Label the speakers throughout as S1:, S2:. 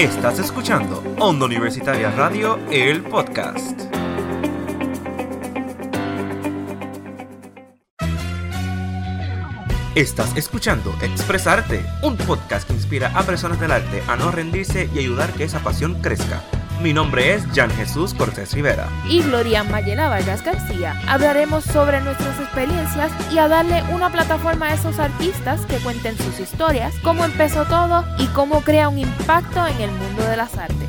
S1: Estás escuchando Onda Universitaria Radio, el podcast. Estás escuchando Expresarte, un podcast que inspira a personas del arte a no rendirse y ayudar que esa pasión crezca. Mi nombre es Jan Jesús Cortés Rivera.
S2: Y Gloria Mayela Vargas García. Hablaremos sobre nuestras experiencias y a darle una plataforma a esos artistas que cuenten sus historias, cómo empezó todo y cómo crea un impacto en el mundo de las artes.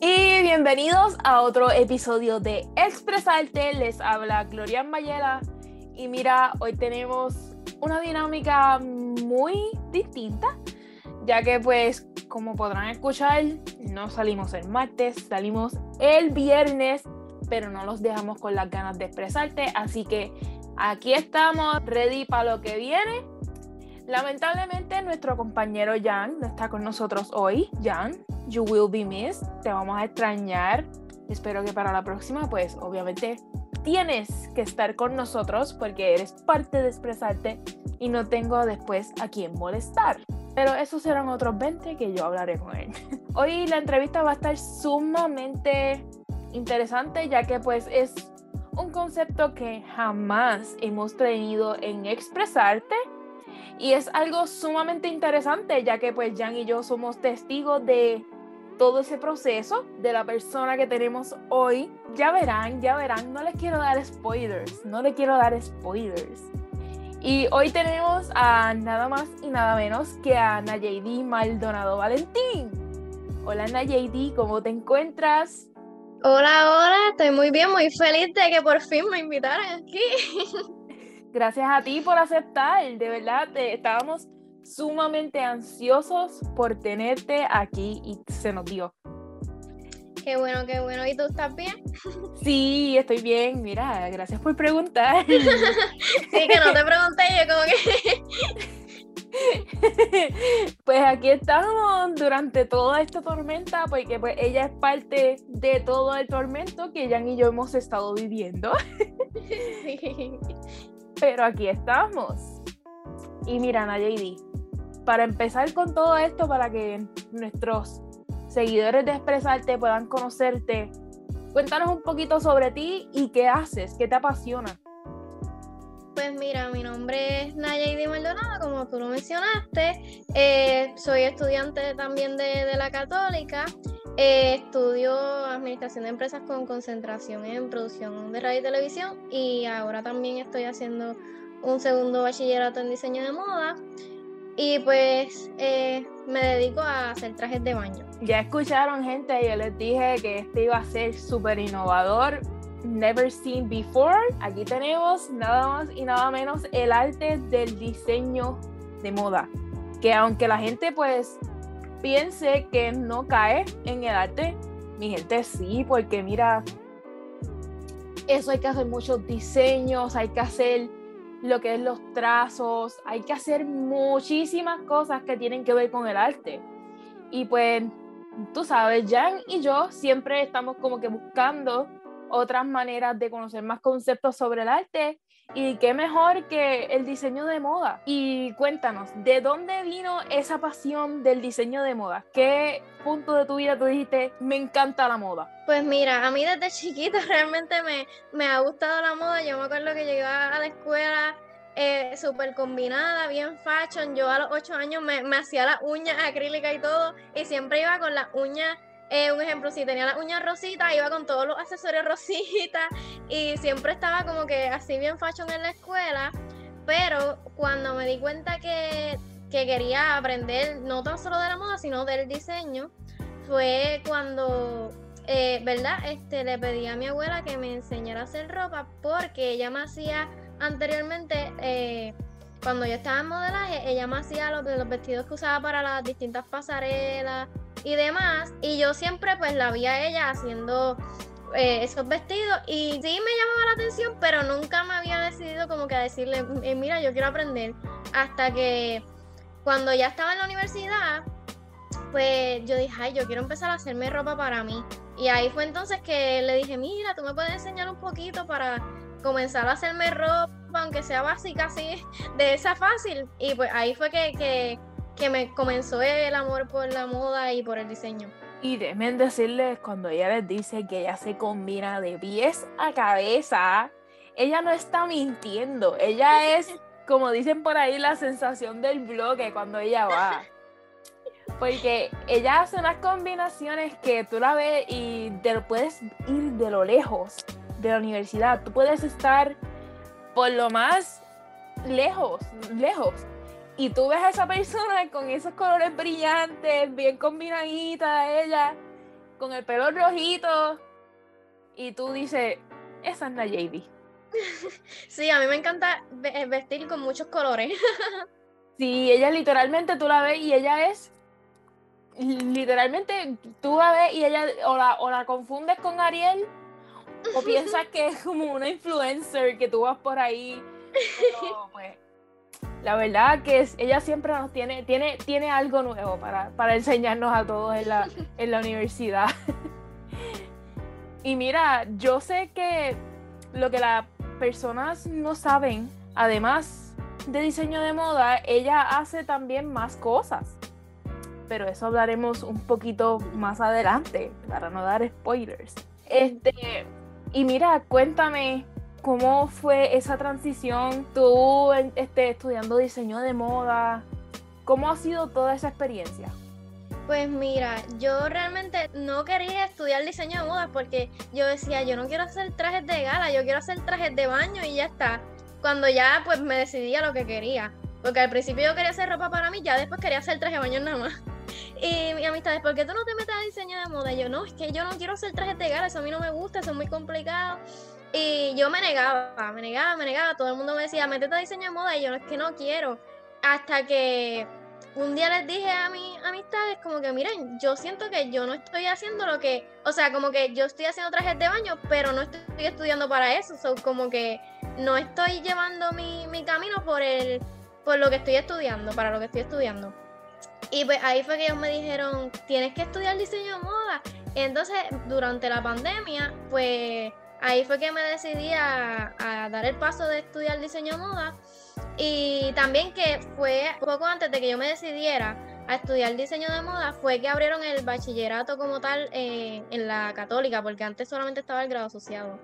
S2: Y bienvenidos a otro episodio de Expresarte. Les habla Gloria Mayela. Y mira, hoy tenemos una dinámica muy distinta, ya que pues como podrán escuchar, no salimos el martes, salimos el viernes, pero no los dejamos con las ganas de expresarte, así que aquí estamos, ready para lo que viene. Lamentablemente nuestro compañero Jan no está con nosotros hoy. Jan, you will be missed, te vamos a extrañar. Espero que para la próxima, pues obviamente tienes que estar con nosotros porque eres parte de expresarte y no tengo después a quién molestar. Pero esos serán otros 20 que yo hablaré con él. Hoy la entrevista va a estar sumamente interesante ya que pues es un concepto que jamás hemos tenido en expresarte y es algo sumamente interesante ya que pues Jan y yo somos testigos de todo ese proceso de la persona que tenemos hoy. Ya verán, ya verán, no les quiero dar spoilers, no les quiero dar spoilers. Y hoy tenemos a nada más y nada menos que a Nayedi Maldonado Valentín. Hola Nayedi, ¿cómo te encuentras?
S3: Hola, hola, estoy muy bien, muy feliz de que por fin me invitaran aquí.
S2: Gracias a ti por aceptar, de verdad, te, estábamos sumamente ansiosos por tenerte aquí y se nos dio.
S3: Qué bueno, qué bueno. ¿Y tú estás bien?
S2: Sí, estoy bien. Mira, gracias por preguntar.
S3: sí, que no te pregunté yo como
S2: que... pues aquí estamos durante toda esta tormenta, porque pues ella es parte de todo el tormento que Jan y yo hemos estado viviendo. Pero aquí estamos. Y mira, Nayeli, para empezar con todo esto, para que nuestros seguidores de Expresarte puedan conocerte, cuéntanos un poquito sobre ti y qué haces, qué te apasiona.
S3: Pues mira, mi nombre es Nayeli Maldonado, como tú lo mencionaste. Eh, soy estudiante también de, la Católica. Eh, estudio Administración de Empresas con concentración en producción de radio y televisión. Y ahora también estoy haciendo un segundo bachillerato en diseño de moda. Y pues eh, me dedico a hacer trajes de baño.
S2: Ya escucharon gente, yo les dije que este iba a ser súper innovador, never seen before. Aquí tenemos nada más y nada menos el arte del diseño de moda. Que aunque la gente pues piense que no cae en el arte, mi gente sí, porque mira, eso hay que hacer muchos diseños, hay que hacer lo que es los trazos, hay que hacer muchísimas cosas que tienen que ver con el arte. Y pues, tú sabes, Jan y yo siempre estamos como que buscando otras maneras de conocer más conceptos sobre el arte y qué mejor que el diseño de moda. Y cuéntanos, ¿de dónde vino esa pasión del diseño de moda? ¿Qué punto de tu vida tú dijiste, me encanta la moda?
S3: Pues mira, a mí desde chiquita realmente me, me ha gustado la moda. Yo me acuerdo que iba a la escuela eh, súper combinada, bien fashion. Yo a los ocho años me, me hacía las uñas acrílicas y todo, y siempre iba con las uñas eh, un ejemplo, si tenía las uñas rositas, iba con todos los accesorios rositas y siempre estaba como que así bien fashion en la escuela. Pero cuando me di cuenta que, quería aprender no tan solo de la moda, sino del diseño, fue cuando, eh, ¿verdad? Este, le pedí a mi abuela que me enseñara a hacer ropa porque ella me hacía anteriormente... Eh, cuando yo estaba en modelaje, ella me hacía los, los vestidos que usaba para las distintas pasarelas, y demás. Y yo siempre pues la vi a ella haciendo eh, esos vestidos y sí me llamaba la atención, pero nunca me había decidido como que a decirle, eh, mira, yo quiero aprender. Hasta que cuando ya estaba en la universidad, pues yo dije, ay, yo quiero empezar a hacerme ropa para mí. Y ahí fue entonces que le dije, mira, tú me puedes enseñar un poquito para comenzar a hacerme ropa, aunque sea básica, así, de esa fácil. Y pues ahí fue que, que, me comenzó el amor por la moda y por el diseño.
S2: Y déjenme decirles, cuando ella les dice que ella se combina de pies a cabeza, ella no está mintiendo, ella es, como dicen por ahí, la sensación del bloque cuando ella va. Porque ella hace unas combinaciones que tú la ves y te puedes ir de lo lejos de la universidad. Tú puedes estar por lo más lejos, lejos. Y tú ves a esa persona con esos colores brillantes, bien combinadita, ella, con el pelo rojito. Y tú dices, esa es la JB.
S3: Sí, a mí me encanta eh, vestir con muchos colores.
S2: Sí, ella literalmente tú la ves y ella es literalmente tú la ves y ella o la, o la confundes con Ariel o piensas que es como una influencer que tú vas por ahí. pues, la verdad que ella siempre nos tiene, tiene, tiene algo nuevo para, para enseñarnos a todos en la, en la universidad. y mira, yo sé que lo que las personas no saben, además de diseño de moda, ella hace también más cosas pero eso hablaremos un poquito más adelante para no dar spoilers. Este, y mira, cuéntame cómo fue esa transición, tú este, estudiando diseño de moda, ¿cómo ha sido toda esa experiencia?
S3: Pues mira, yo realmente no quería estudiar diseño de moda porque yo decía, yo no quiero hacer trajes de gala, yo quiero hacer trajes de baño y ya está. Cuando ya pues me decidí a lo que quería. Porque al principio yo quería hacer ropa para mí, ya después quería hacer traje de baño nada más. Y mi amistad ¿por qué tú no te metes a diseño de moda? Yo, no, es que yo no quiero hacer trajes de gala, eso a mí no me gusta, eso es muy complicado. Y yo me negaba, me negaba, me negaba. Todo el mundo me decía, métete a diseño de moda. Y yo, es que no quiero. Hasta que un día les dije a mis amistades, como que, miren, yo siento que yo no estoy haciendo lo que. O sea, como que yo estoy haciendo trajes de baño, pero no estoy estudiando para eso. como que no estoy llevando mi, mi camino por, el, por lo que estoy estudiando, para lo que estoy estudiando. Y pues ahí fue que ellos me dijeron, tienes que estudiar diseño de moda. Entonces, durante la pandemia, pues ahí fue que me decidí a, dar el paso de estudiar diseño de moda. Y también que fue poco antes de que yo me decidiera a estudiar diseño de moda, fue que abrieron el bachillerato como tal eh, en la católica, porque antes solamente estaba el grado asociado.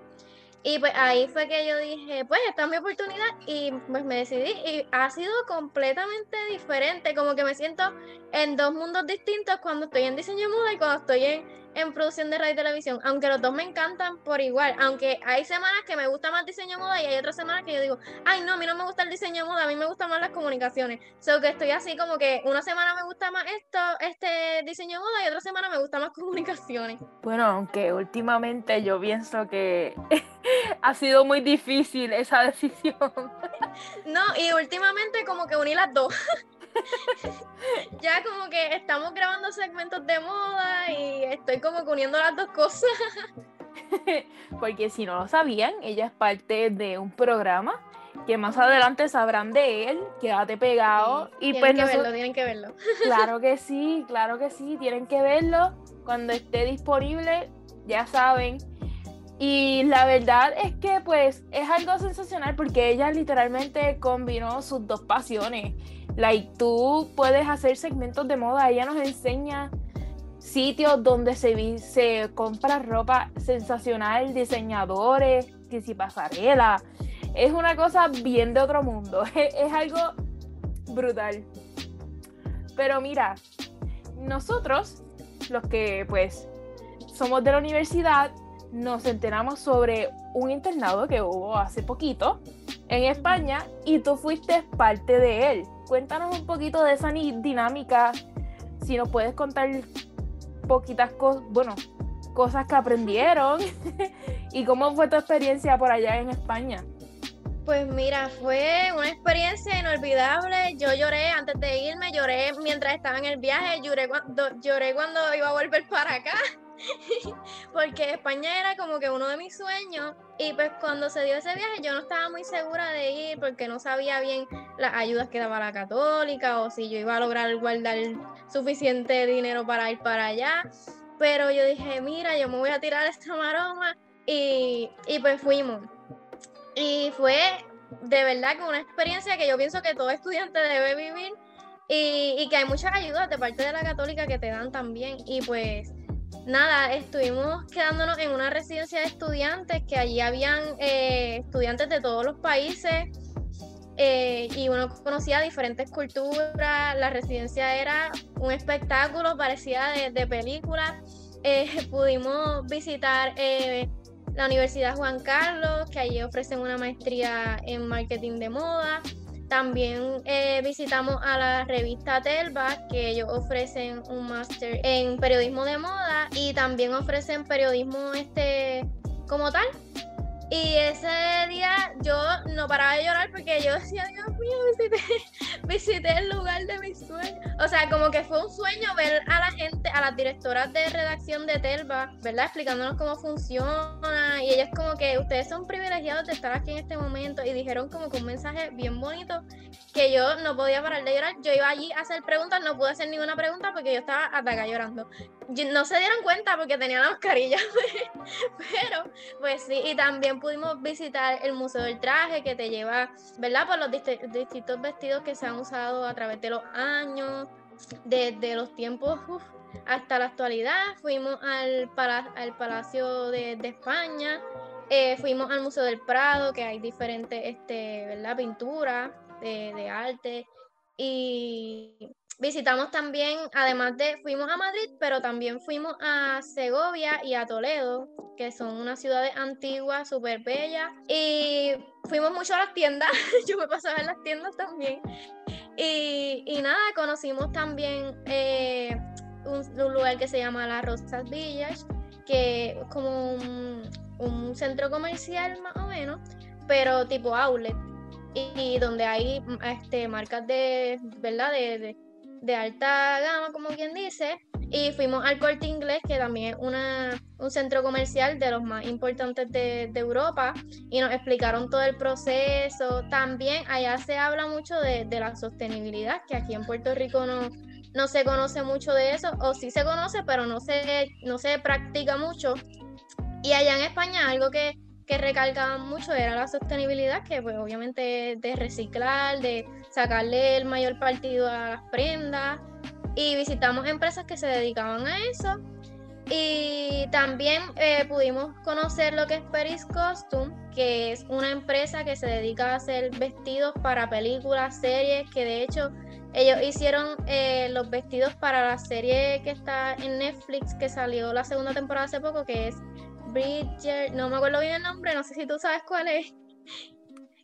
S3: Y pues ahí fue que yo dije, pues esta es mi oportunidad y pues me decidí y ha sido completamente diferente, como que me siento en dos mundos distintos cuando estoy en diseño de moda y cuando estoy en, en producción de radio y televisión, aunque los dos me encantan por igual, aunque hay semanas que me gusta más diseño de moda y hay otras semanas que yo digo, ay no, a mí no me gusta el diseño de moda, a mí me gustan más las comunicaciones, so que estoy así como que una semana me gusta más esto, este diseño de moda y otra semana me gusta más comunicaciones.
S2: Bueno, aunque últimamente yo pienso que ha sido muy difícil esa decisión.
S3: no, y últimamente como que uní las dos. ya como que estamos grabando segmentos de moda y estoy como uniendo las dos cosas.
S2: Porque si no lo sabían, ella es parte de un programa que más adelante sabrán de él. Quédate pegado. y
S3: tienen
S2: pues
S3: que verlo, tienen que verlo.
S2: Claro que sí, claro que sí, tienen que verlo. Cuando esté disponible, ya saben. Y la verdad es que pues es algo sensacional porque ella literalmente combinó sus dos pasiones Like, tú puedes hacer segmentos de moda, ella nos enseña sitios donde se, se compra ropa sensacional, diseñadores, que si pasarela. Es una cosa bien de otro mundo, es, algo brutal. Pero mira, nosotros, los que pues somos de la universidad, nos enteramos sobre un internado que hubo hace poquito en España y tú fuiste parte de él cuéntanos un poquito de esa dinámica, si nos puedes contar poquitas cosas, bueno, cosas que aprendieron y cómo fue tu experiencia por allá en España.
S3: Pues mira, fue una experiencia inolvidable. Yo lloré antes de irme, lloré mientras estaba en el viaje, lloré cuando, lloré cuando iba a volver para acá. porque España era como que uno de mis sueños y pues cuando se dio ese viaje yo no estaba muy segura de ir porque no sabía bien las ayudas que daba la católica o si yo iba a lograr guardar suficiente dinero para ir para allá, pero yo dije, mira, yo me voy a tirar esta maroma y, y pues fuimos. Y fue de verdad que una experiencia que yo pienso que todo estudiante debe vivir y, y que hay muchas ayudas de parte de la católica que te dan también. Y pues nada, estuvimos quedándonos en una residencia de estudiantes, que allí habían eh, estudiantes de todos los países eh, y uno conocía diferentes culturas, la residencia era un espectáculo, parecía de, de película. Eh, pudimos visitar la Universidad Juan Carlos, que allí ofrecen una maestría en marketing de moda. También eh, visitamos a la revista Telva, que ellos ofrecen un máster en periodismo de moda y también ofrecen periodismo este como tal. Y ese día yo no paraba de llorar porque yo decía, Dios mío, visité, visité el lugar de mis. O sea, como que fue un sueño ver a la gente, a las directoras de redacción de Telva, ¿verdad? Explicándonos cómo funciona. Y ellas como que ustedes son privilegiados de estar aquí en este momento. Y dijeron como que un mensaje bien bonito que yo no podía parar de llorar. Yo iba allí a hacer preguntas, no pude hacer ninguna pregunta porque yo estaba hasta acá llorando. No se dieron cuenta porque tenía la mascarilla. Pero, pues sí, y también pudimos visitar el Museo del Traje que te lleva, ¿verdad? Por los distintos vestidos que se han usado a través de los años, desde los tiempos hasta la actualidad. Fuimos al, al Palacio de, España, eh, fuimos al Museo del Prado, que hay diferentes, este, ¿verdad? Pinturas de arte. Y visitamos también, además de, fuimos a Madrid, pero también fuimos a Segovia y a Toledo, que son unas ciudades antiguas, súper bellas. Y fuimos mucho a las tiendas, yo me pasaba en las tiendas también. Y, y nada, conocimos también eh, un, lugar que se llama Las Rosas Villas, que es como un, un centro comercial más o menos, pero tipo outlet y donde hay este, marcas de, ¿verdad? de alta gama, como quien dice, y fuimos al Corte Inglés, que también es una, un centro comercial de los más importantes de, de, Europa, y nos explicaron todo el proceso. También allá se habla mucho de, de, la sostenibilidad, que aquí en Puerto Rico no, no se conoce mucho de eso, o sí se conoce, pero no se, no se practica mucho. Y allá en España algo que, que recalcaban mucho era la sostenibilidad, que pues obviamente de reciclar, de sacarle el mayor partido a las prendas. Y visitamos empresas que se dedicaban a eso. Y también eh, pudimos conocer lo que es Peris Costume, que es una empresa que se dedica a hacer vestidos para películas, series, que de hecho ellos hicieron eh, los vestidos para la serie que está en Netflix, que salió la segunda temporada hace poco, que es Bridger, no me acuerdo bien el nombre, no sé si tú sabes cuál es.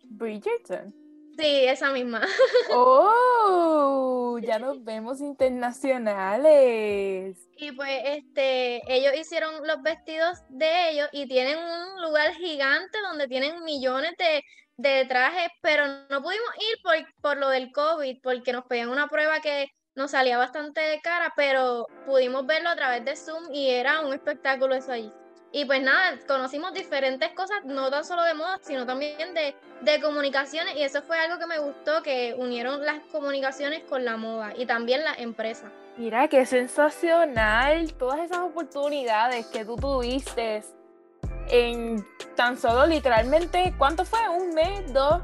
S2: Bridgerton.
S3: Sí, esa misma.
S2: ¡Oh! Ya nos vemos internacionales.
S3: Y pues este, ellos hicieron los vestidos de ellos y tienen un lugar gigante donde tienen millones de, de trajes, pero no pudimos ir por, por lo del COVID, porque nos pedían una prueba que nos salía bastante cara, pero pudimos verlo a través de Zoom y era un espectáculo eso allí. Y pues nada, conocimos diferentes cosas, no tan solo de moda, sino también de, de, comunicaciones. Y eso fue algo que me gustó, que unieron las comunicaciones con la moda y también las empresas.
S2: Mira, qué sensacional todas esas oportunidades que tú tuviste en tan solo literalmente, ¿cuánto fue? ¿Un mes? ¿Dos?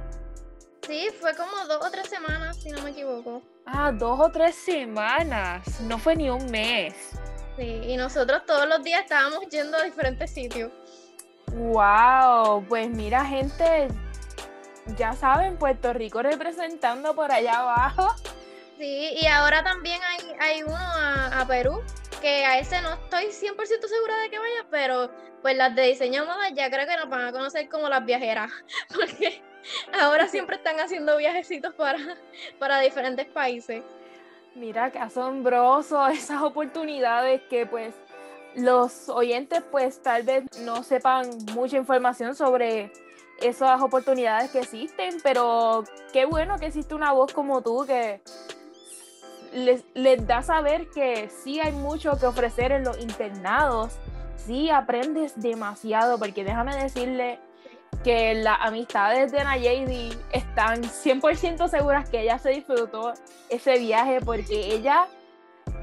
S3: Sí, fue como dos o tres semanas, si no me equivoco.
S2: Ah, dos o tres semanas, no fue ni un mes.
S3: Sí, y nosotros todos los días estábamos yendo a diferentes sitios.
S2: Wow, pues mira gente, ya saben, Puerto Rico representando por allá abajo.
S3: Sí, y ahora también hay, hay uno a, Perú, que a ese no estoy 100% segura de que vaya, pero pues las de diseño moda ya creo que nos van a conocer como las viajeras, porque ahora siempre están haciendo viajecitos para, para diferentes países.
S2: Mira, qué asombroso esas oportunidades que pues los oyentes pues tal vez no sepan mucha información sobre esas oportunidades que existen, pero qué bueno que existe una voz como tú que les, da saber que sí hay mucho que ofrecer en los internados, sí aprendes demasiado, porque déjame decirle que las amistades de Nayeli están 100% seguras que ella se disfrutó ese viaje porque ella,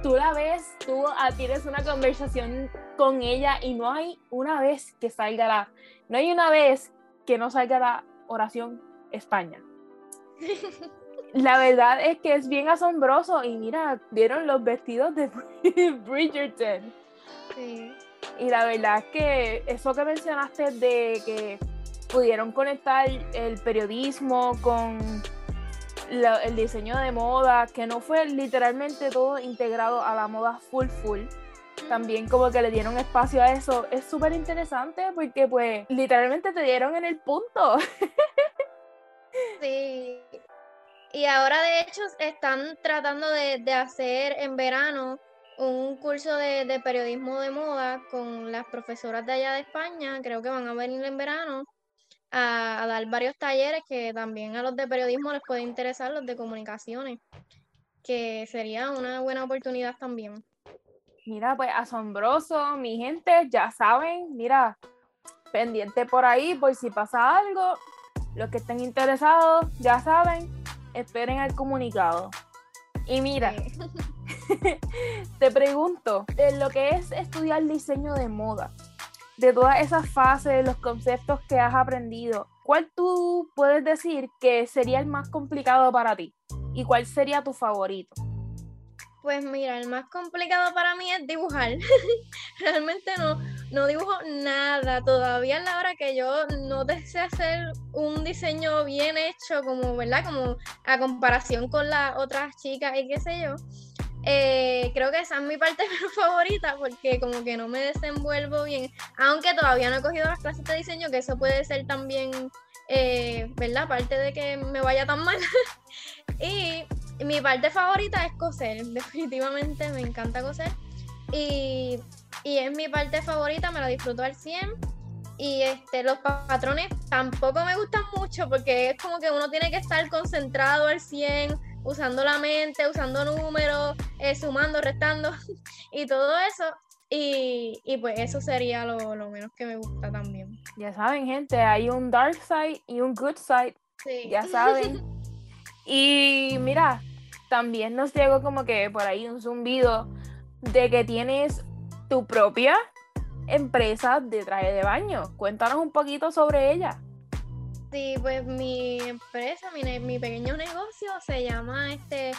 S2: tú la ves, tú tienes una conversación con ella y no hay una vez que salga la, no hay una vez que no salga la oración España. La verdad es que es bien asombroso y mira, vieron los vestidos de Bridgerton.
S3: Sí.
S2: Y la verdad es que eso que mencionaste de que pudieron conectar el periodismo con el diseño de moda, que no fue literalmente todo integrado a la moda full full. También como que le dieron espacio a eso. Es súper interesante porque pues literalmente te dieron en el punto.
S3: Sí. Y ahora de hecho están tratando de, hacer en verano un curso de, periodismo de moda con las profesoras de allá de España. Creo que van a venir en verano a, dar varios talleres que también a los de periodismo les puede interesar, los de comunicaciones, que sería una buena oportunidad también.
S2: Mira, pues asombroso, mi gente, ya saben, mira, pendiente por ahí por si pasa algo, los que estén interesados, ya saben, esperen el comunicado. Y mira, te pregunto, de lo que es estudiar diseño de moda, de todas esas fases, los conceptos que has aprendido, ¿cuál tú puedes decir que sería el más complicado para ti? ¿Y cuál sería tu favorito?
S3: Pues mira, el más complicado para mí es dibujar. Realmente no, no dibujo nada. Todavía en la hora que yo no deseo hacer un diseño bien hecho, como, ¿verdad? Como a comparación con las otras chicas y qué sé yo. Eh, creo que esa es mi parte favorita porque como que no me desenvuelvo bien. Aunque todavía no he cogido las clases de diseño, que eso puede ser también, eh, ¿verdad? Parte de que me vaya tan mal. y mi parte favorita es coser, definitivamente me encanta coser. Y, es mi parte favorita, me la disfruto al 100. Y este, los patrones tampoco me gustan mucho porque es como que uno tiene que estar concentrado al 100, usando la mente, usando números, eh, sumando, restando y todo eso. Y, pues eso sería lo, lo, menos que me gusta también.
S2: Ya saben, gente, hay un dark side y un good side. Ya saben. y mira, también nos llegó como que por ahí un zumbido de que tienes tu propia empresa de traje de baño. Cuéntanos un poquito sobre ella.
S3: Sí, pues mi empresa, mi, mi pequeño negocio se llama este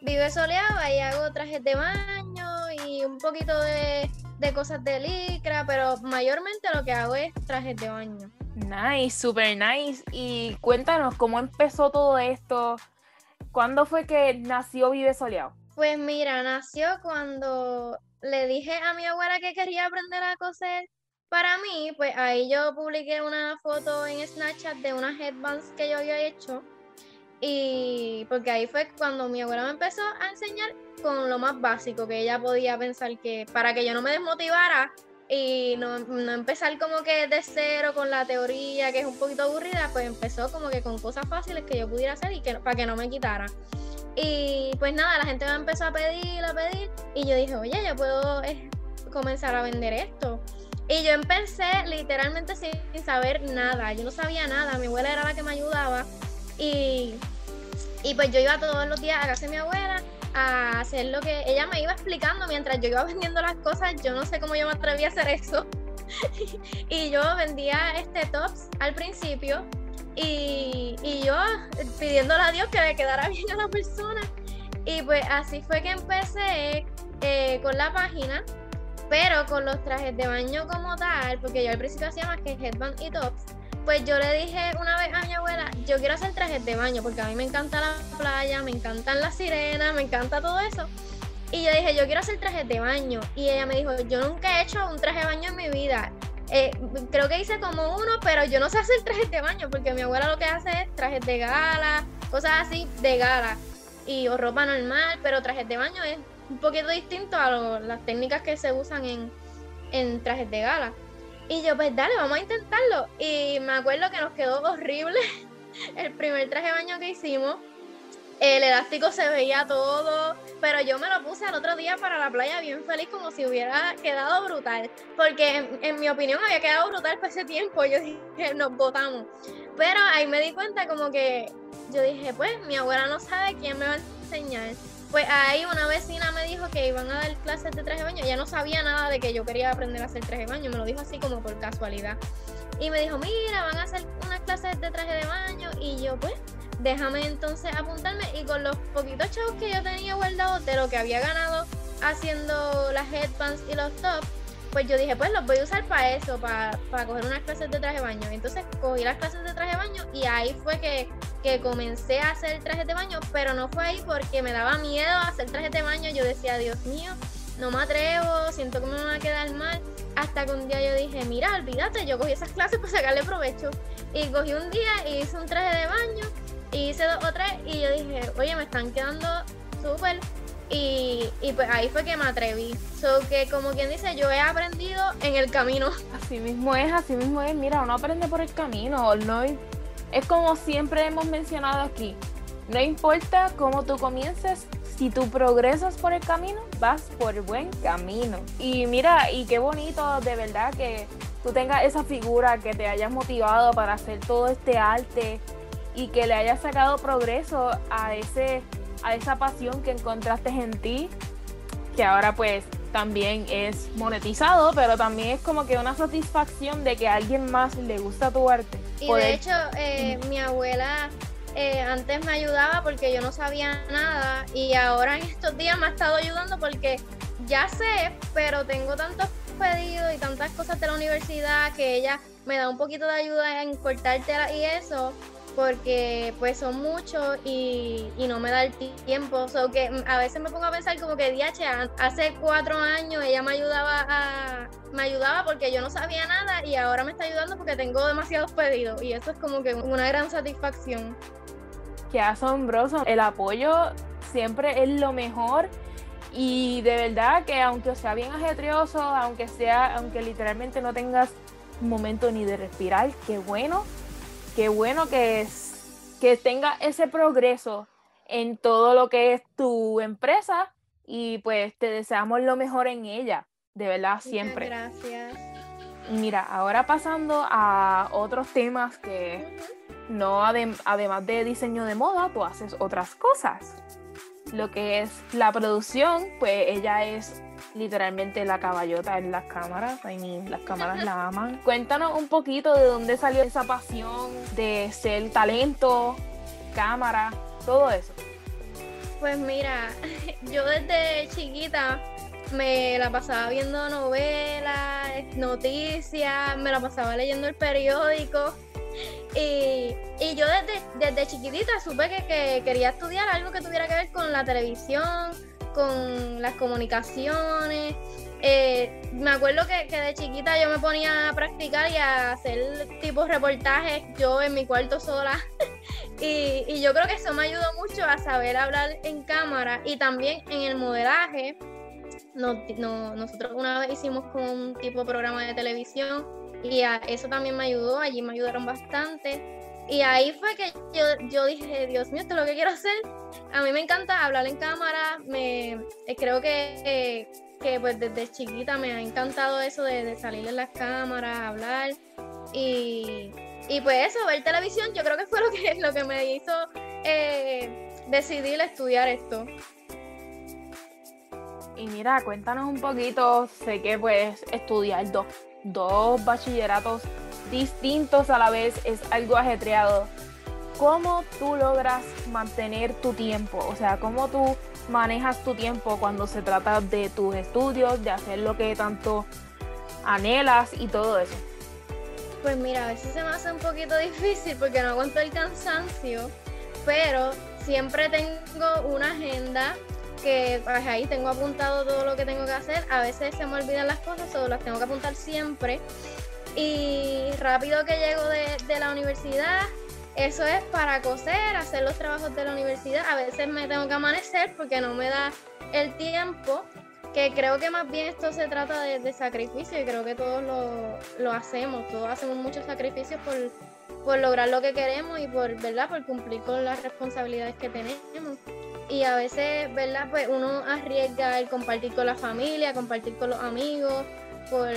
S3: Vive Soleada y hago trajes de baño y un poquito de, de cosas de licra, pero mayormente lo que hago es trajes de baño.
S2: Nice, super nice. Y cuéntanos cómo empezó todo esto, ¿Cuándo fue que nació Vive Soleado?
S3: Pues mira, nació cuando le dije a mi abuela que quería aprender a coser para mí, pues ahí yo publiqué una foto en Snapchat de unas headbands que yo había hecho. Y porque ahí fue cuando mi abuela me empezó a enseñar con lo más básico que ella podía pensar que para que yo no me desmotivara y no, empezar como que de cero con la teoría que es un poquito aburrida, pues empezó como que con cosas fáciles que yo pudiera hacer y que para que no me quitara. Y pues nada, la gente me empezó a pedir, a pedir y yo dije, oye, yo puedo eh, comenzar a vender esto. Y yo empecé literalmente sin, saber nada, yo no sabía nada, mi abuela era la que me ayudaba y, y pues yo iba todos los días a casa de mi abuela a hacer lo que ella me iba explicando mientras yo iba vendiendo las cosas. Yo no sé cómo yo me atreví a hacer eso. y yo vendía este tops al principio y, yo pidiéndole a Dios que le quedara bien a la persona. Y pues así fue que empecé eh, con la página, pero con los trajes de baño como tal, porque yo al principio hacía más que headband y tops pues yo le dije una vez a mi abuela, yo quiero hacer trajes de baño porque a mí me encanta la playa, me encantan las sirenas, me encanta todo eso. Y yo dije, yo quiero hacer trajes de baño. Y ella me dijo, yo nunca he hecho un traje de baño en mi vida. Eh, creo que hice como uno, pero yo no sé hacer trajes de baño porque mi abuela lo que hace es trajes de gala, cosas así de gala y o ropa normal, pero trajes de baño es un poquito distinto a las técnicas que se usan en, en trajes de gala. Y yo, pues dale, vamos a intentarlo. Y me acuerdo que nos quedó horrible el primer traje de baño que hicimos. El elástico se veía todo, pero yo me lo puse al otro día para la playa bien feliz como si hubiera quedado brutal. Porque en, mi opinión había quedado brutal por ese tiempo. Yo dije, nos botamos. Pero ahí me di cuenta como que yo dije, pues mi abuela no sabe quién me va a enseñar. Pues ahí una vecina me dijo que iban a dar clases de traje de baño. Ella no sabía nada de que yo quería aprender a hacer traje de baño, me lo dijo así como por casualidad. Y me dijo, mira, van a hacer unas clases de traje de baño. Y yo, pues, déjame entonces apuntarme. Y con los poquitos chavos que yo tenía guardados de lo que había ganado haciendo las headbands y los tops, pues yo dije, pues los voy a usar para eso, para, para coger unas clases de traje de baño. Entonces cogí las clases de traje de baño y ahí fue que, que comencé a hacer trajes de baño, pero no fue ahí porque me daba miedo hacer trajes de baño. Yo decía, Dios mío, no me atrevo, siento que me van a quedar mal. Hasta que un día yo dije, mira, olvídate, yo cogí esas clases para sacarle provecho. Y cogí un día y hice un traje de baño, y hice dos o tres, y yo dije, oye, me están quedando súper y, pues ahí fue que me atreví. So que como quien dice, yo he aprendido en el camino.
S2: Así mismo es, así mismo es. Mira, uno aprende por el camino. No es como siempre hemos mencionado aquí. No importa cómo tú comiences, si tú progresas por el camino, vas por buen camino. Y mira, y qué bonito de verdad que tú tengas esa figura que te hayas motivado para hacer todo este arte y que le hayas sacado progreso a ese a esa pasión que encontraste en ti, que ahora pues también es monetizado, pero también es como que una satisfacción de que a alguien más le gusta tu arte.
S3: Y de hecho, eh, mi abuela eh, antes me ayudaba porque yo no sabía nada y ahora en estos días me ha estado ayudando porque ya sé, pero tengo tantos pedidos y tantas cosas de la universidad que ella me da un poquito de ayuda en cortártela y eso porque pues son muchos y, no me da el tiempo. So que a veces me pongo a pensar como que DH, hace cuatro años ella me ayudaba a, me ayudaba porque yo no sabía nada y ahora me está ayudando porque tengo demasiados pedidos y eso es como que una gran satisfacción.
S2: Qué asombroso. El apoyo siempre es lo mejor y de verdad que aunque sea bien ajetreoso, aunque sea, aunque literalmente no tengas momento ni de respirar, qué bueno qué bueno que, que tenga ese progreso en todo lo que es tu empresa y pues te deseamos lo mejor en ella, de verdad, siempre.
S3: gracias.
S2: Mira, ahora pasando a otros temas que no, además de diseño de moda, tú haces otras cosas. Lo que es la producción, pues ella es literalmente la caballota en las cámaras. I las cámaras la aman. Cuéntanos un poquito de dónde salió esa pasión de ser talento, cámara, todo eso.
S3: Pues mira, yo desde chiquita me la pasaba viendo novelas, noticias, me la pasaba leyendo el periódico. Y, yo desde, desde chiquitita supe que quería estudiar algo que tuviera que ver con la televisión, con las comunicaciones. Eh, me acuerdo que, de chiquita yo me ponía a practicar y a hacer tipos reportajes yo en mi cuarto sola. y, yo creo que eso me ayudó mucho a saber hablar en cámara y también en el modelaje. nosotros una vez hicimos como un tipo de programa de televisión y eso también me ayudó, allí me ayudaron bastante. Y ahí fue que yo, yo dije, Dios mío, esto es lo que quiero hacer. A mí me encanta hablar en cámara, me, eh, creo que, que pues desde chiquita me ha encantado eso de, salir en las cámaras, hablar. Y, y, pues eso, ver televisión, yo creo que fue lo que, lo que me hizo eh, decidir estudiar esto.
S2: Y mira, cuéntanos un poquito, sé que puedes estudiar dos, dos bachilleratos distintos a la vez, es algo ajetreado. ¿Cómo tú logras mantener tu tiempo? O sea, ¿cómo tú manejas tu tiempo cuando se trata de tus estudios, de hacer lo que tanto anhelas y todo eso?
S3: Pues mira, a veces se me hace un poquito difícil porque no aguanto el cansancio, pero siempre tengo una agenda que pues, ahí tengo apuntado todo lo que tengo que hacer. A veces se me olvidan las cosas o las tengo que apuntar siempre. Y rápido que llego de, la universidad, eso es para coser, hacer los trabajos de la universidad. A veces me tengo que amanecer porque no me da el tiempo, que creo que más bien esto se trata de, sacrificio y creo que todos lo, hacemos, todos hacemos muchos sacrificios por, por, lograr lo que queremos y por, ¿verdad? por cumplir con las responsabilidades que tenemos. Y a veces, ¿verdad? Pues uno arriesga el compartir con la familia, compartir con los amigos, por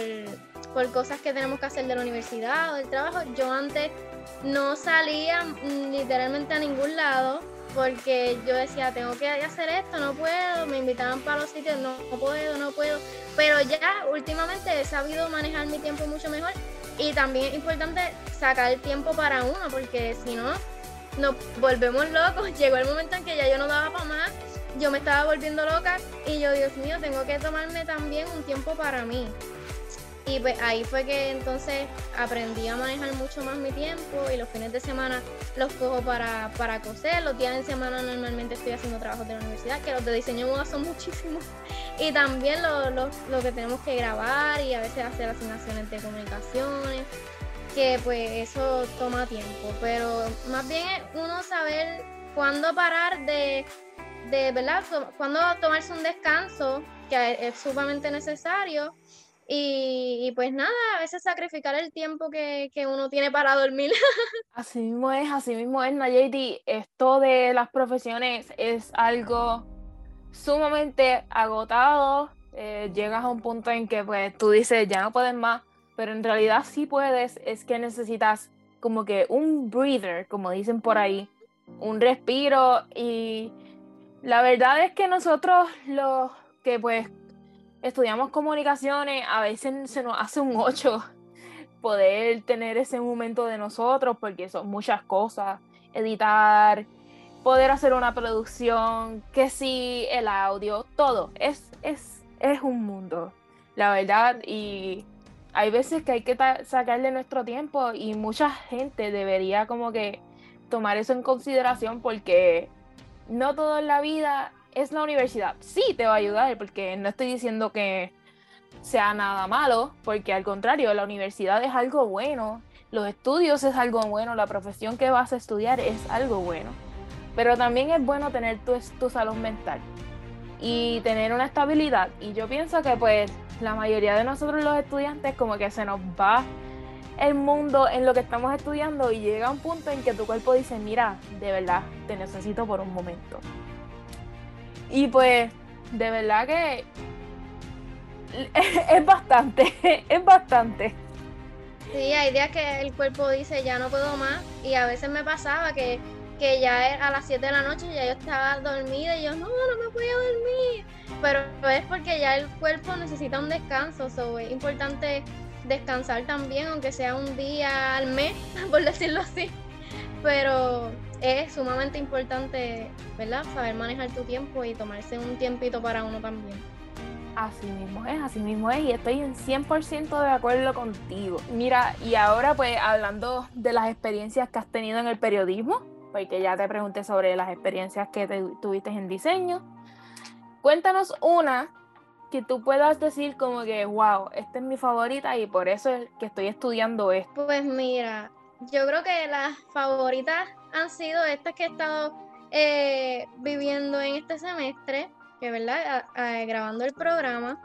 S3: por cosas que tenemos que hacer de la universidad o del trabajo. Yo antes no salía literalmente a ningún lado porque yo decía, tengo que hacer esto, no puedo, me invitaban para los sitios, no, no puedo, no puedo, pero ya últimamente he sabido manejar mi tiempo mucho mejor y también es importante sacar el tiempo para uno, porque si no, nos volvemos locos. Llegó el momento en que ya yo no daba para más, yo me estaba volviendo loca y yo, Dios mío, tengo que tomarme también un tiempo para mí. Y pues ahí fue que entonces aprendí a manejar mucho más mi tiempo y los fines de semana los cojo para, para coser. Los días de semana normalmente estoy haciendo trabajos de la universidad, que los de diseño moda son muchísimos. Y también lo, lo que tenemos que grabar y a veces hacer asignaciones de comunicaciones, que pues eso toma tiempo. Pero más bien es uno saber cuándo parar de, de ¿verdad? Cuándo tomarse un descanso, que es sumamente necesario y, pues nada, a veces sacrificar el tiempo que, uno tiene para dormir.
S2: Así mismo es, así mismo es, Nayeti. Esto de las profesiones es algo sumamente agotado. Eh, llegas a un punto en que pues tú dices, ya no puedes más, pero en realidad sí puedes, es que necesitas como que un breather, como dicen por ahí, un respiro y la verdad es que nosotros los que pues estudiamos comunicaciones, a veces se nos hace un 8 poder tener ese momento de nosotros, porque son muchas cosas, editar, poder hacer una producción, que sí, el audio, todo, es, es, es un mundo, la verdad, y hay veces que hay que sacarle nuestro tiempo y mucha gente debería como que tomar eso en consideración porque no todo en la vida es la universidad. Sí, te va a ayudar, porque no estoy diciendo que sea nada malo, porque al contrario, la universidad es algo bueno, los estudios es algo bueno, la profesión que vas a estudiar es algo bueno. Pero también es bueno tener tu, tu salud mental y tener una estabilidad. Y yo pienso que pues la mayoría de nosotros los estudiantes como que se nos va el mundo en lo que estamos estudiando y llega un punto en que tu cuerpo dice, mira, de verdad, te necesito por un momento. Y pues, de verdad que es bastante, es bastante.
S3: Sí, hay días que el cuerpo dice ya no puedo más y a veces me pasaba que, que ya a las 7 de la noche ya yo estaba dormida y yo no, no me podía dormir. Pero es porque ya el cuerpo necesita un descanso, so, es importante descansar también, aunque sea un día al mes, por decirlo así. Pero es sumamente importante, ¿verdad? Saber manejar tu tiempo y tomarse un tiempito para uno también.
S2: Así mismo es, así mismo es, y estoy en 100% de acuerdo contigo. Mira, y ahora pues hablando de las experiencias que has tenido en el periodismo, porque ya te pregunté sobre las experiencias que tuviste en diseño, cuéntanos una que tú puedas decir como que, wow, esta es mi favorita y por eso es que estoy estudiando esto.
S3: Pues mira, yo creo que las favoritas han sido estas que he estado eh, viviendo en este semestre, que verdad, grabando el programa,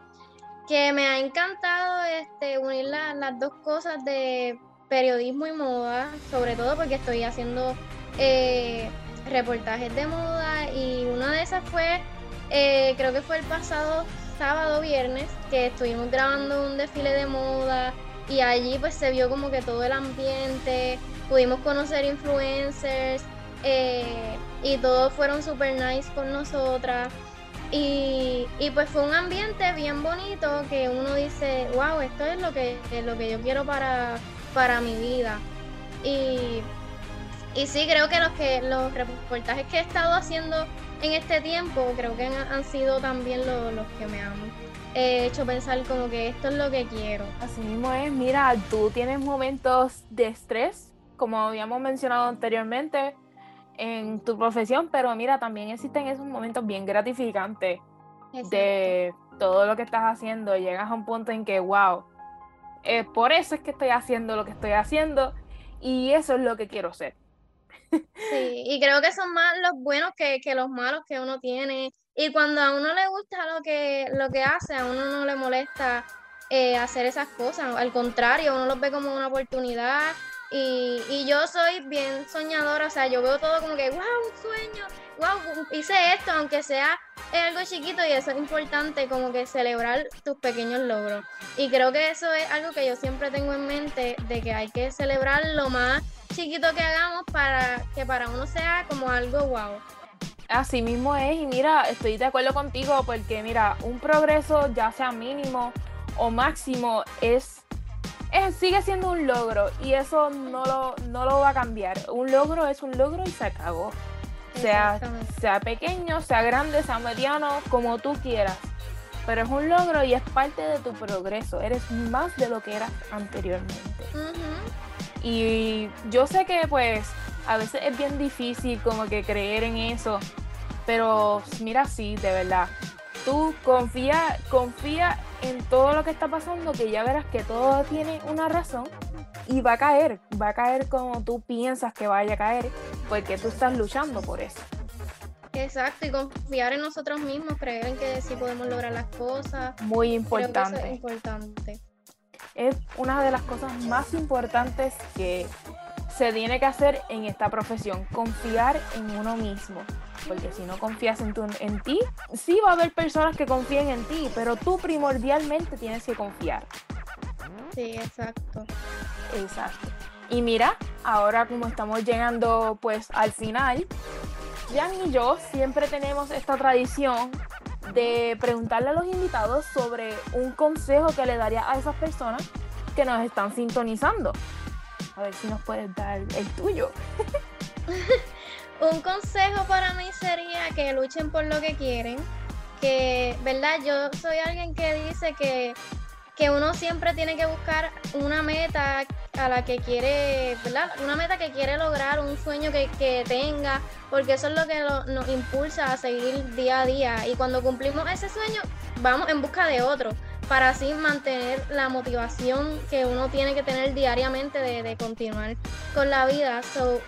S3: que me ha encantado este, unir las dos cosas de periodismo y moda, sobre todo porque estoy haciendo eh, reportajes de moda y una de esas fue, eh, creo que fue el pasado sábado, viernes, que estuvimos grabando un desfile de moda y allí pues se vio como que todo el ambiente, pudimos conocer influencers eh, y todos fueron super nice con nosotras. Y, pues fue un ambiente bien bonito que uno dice, wow, esto es lo que, lo que yo quiero para, para mi vida. Y, y sí, creo que los, que los reportajes que he estado haciendo en este tiempo, creo que han, sido también los que me han he hecho pensar como que esto es lo que quiero.
S2: Así mismo es, mira, tú tienes momentos de estrés, como habíamos mencionado anteriormente, en tu profesión, pero mira, también existen esos momentos bien gratificantes de todo lo que estás haciendo. Llegas a un punto en que, wow, eh, por eso es que estoy haciendo lo que estoy haciendo y eso es lo que quiero ser.
S3: Sí, y creo que son más los buenos que, que los malos que uno tiene y cuando a uno le gusta lo que, lo que hace, a uno no le molesta eh, hacer esas cosas. Al contrario, uno los ve como una oportunidad. Y, yo soy bien soñadora, o sea, yo veo todo como que, wow, un sueño, wow, hice esto, aunque sea algo chiquito y eso es importante, como que celebrar tus pequeños logros. Y creo que eso es algo que yo siempre tengo en mente, de que hay que celebrar lo más chiquito que hagamos para que para uno sea como algo wow.
S2: Así mismo es, y mira, estoy de acuerdo contigo porque mira, un progreso, ya sea mínimo o máximo, es, sigue siendo un logro y eso no lo, no lo va a cambiar. Un logro es un logro y se acabó. Sea, sea pequeño, sea grande, sea mediano, como tú quieras. Pero es un logro y es parte de tu progreso. Eres más de lo que eras anteriormente. Y yo sé que pues a veces es bien difícil como que creer en eso, pero mira, sí, de verdad. Tú confía, confía en todo lo que está pasando, que ya verás que todo tiene una razón y va a caer, va a caer como tú piensas que vaya a caer, porque tú estás luchando por eso.
S3: Exacto, y confiar en nosotros mismos, creer en que sí podemos lograr las cosas.
S2: Muy importante.
S3: es importante.
S2: Es una de las cosas más importantes que se tiene que hacer en esta profesión, confiar en uno mismo. Porque si no confías en, tu, en ti, sí va a haber personas que confíen en ti, pero tú primordialmente tienes que confiar.
S3: Sí, exacto.
S2: Exacto. Y mira, ahora como estamos llegando pues al final, Jan y yo siempre tenemos esta tradición de preguntarle a los invitados sobre un consejo que le daría a esas personas que nos están sintonizando. A ver si nos puedes dar el tuyo.
S3: Un consejo para mí sería que luchen por lo que quieren. Que, ¿verdad? Yo soy alguien que dice que, que uno siempre tiene que buscar una meta a la que quiere. Una meta que quiere lograr, un sueño que, que tenga, porque eso es lo que nos impulsa a seguir día a día. Y cuando cumplimos ese sueño, vamos en busca de otro para así mantener la motivación que uno tiene que tener diariamente de, continuar con la vida. So,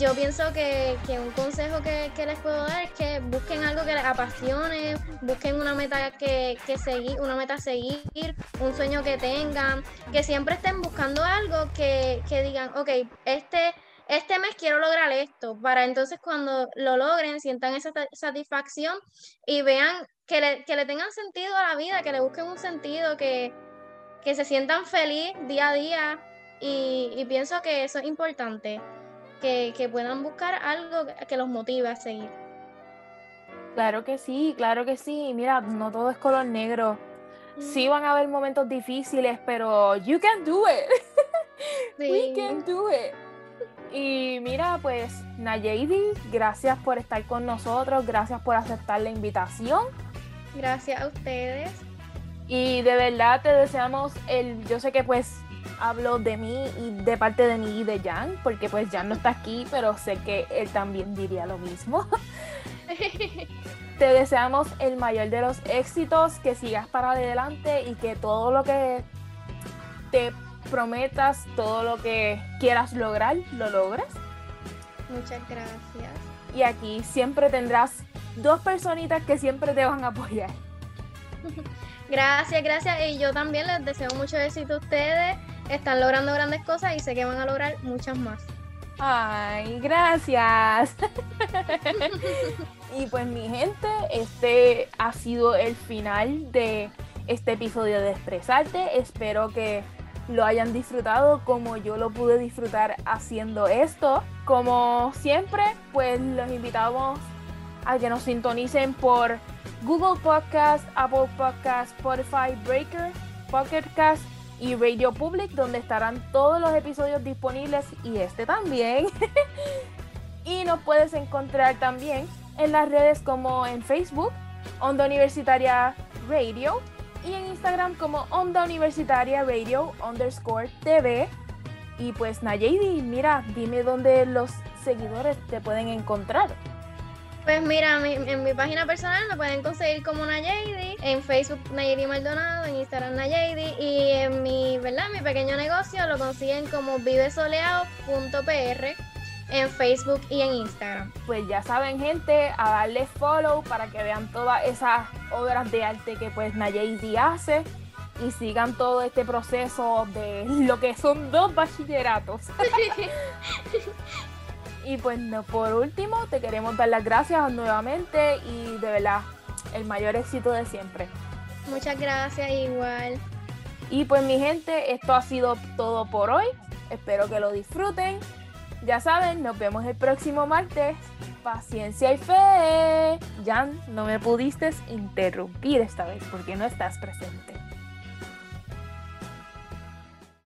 S3: yo pienso que, un consejo que, les puedo dar es que busquen algo que les apasione, busquen una meta que, seguir, una meta a seguir, un sueño que tengan, que siempre estén buscando algo que, que digan, ok, este este mes quiero lograr esto, para entonces cuando lo logren sientan esa satisfacción y vean que le, que le tengan sentido a la vida, que le busquen un sentido, que, que se sientan feliz día a día y, pienso que eso es importante, que, que puedan buscar algo que los motive a seguir.
S2: Claro que sí, claro que sí. Mira, no todo es color negro. Sí van a haber momentos difíciles, pero you can do it. We can do it. Y mira, pues Nayedi, gracias por estar con nosotros, gracias por aceptar la invitación.
S3: Gracias a ustedes.
S2: Y de verdad te deseamos el, yo sé que pues hablo de mí y de parte de mí y de Jan, porque pues Jan no está aquí, pero sé que él también diría lo mismo. te deseamos el mayor de los éxitos, que sigas para adelante y que todo lo que te prometas todo lo que quieras lograr, lo logres.
S3: Muchas gracias.
S2: Y aquí siempre tendrás dos personitas que siempre te van a apoyar.
S3: Gracias, gracias. Y yo también les deseo mucho éxito a ustedes. Están logrando grandes cosas y sé que van a lograr muchas más.
S2: Ay, gracias. y pues mi gente, este ha sido el final de este episodio de Expresarte. Espero que lo hayan disfrutado como yo lo pude disfrutar haciendo esto. Como siempre, pues los invitamos a que nos sintonicen por Google Podcast, Apple Podcast, Spotify, Breaker, Pocket Cast y Radio Public, donde estarán todos los episodios disponibles y este también. y nos puedes encontrar también en las redes como en Facebook, Onda Universitaria Radio, y en Instagram como Onda Universitaria Radio underscore TV. Y pues Nayedi, mira, dime dónde los seguidores te pueden encontrar.
S3: Pues mira, en mi página personal me pueden conseguir como Nayedi, en Facebook Nayedi Maldonado, en Instagram Nayedi y en mi, ¿verdad? Mi pequeño negocio lo consiguen como vivesoleado.pr en Facebook y en Instagram.
S2: Pues ya saben, gente, a darle follow para que vean todas esas obras de arte que pues Nayeli hace y sigan todo este proceso de lo que son dos bachilleratos. y pues no, por último, te queremos dar las gracias nuevamente y de verdad, el mayor éxito de siempre.
S3: Muchas gracias, igual.
S2: Y pues mi gente, esto ha sido todo por hoy. Espero que lo disfruten Ya saben, nos vemos el próximo martes. Paciencia y fe. Jan, no me pudiste interrumpir esta vez porque no estás presente.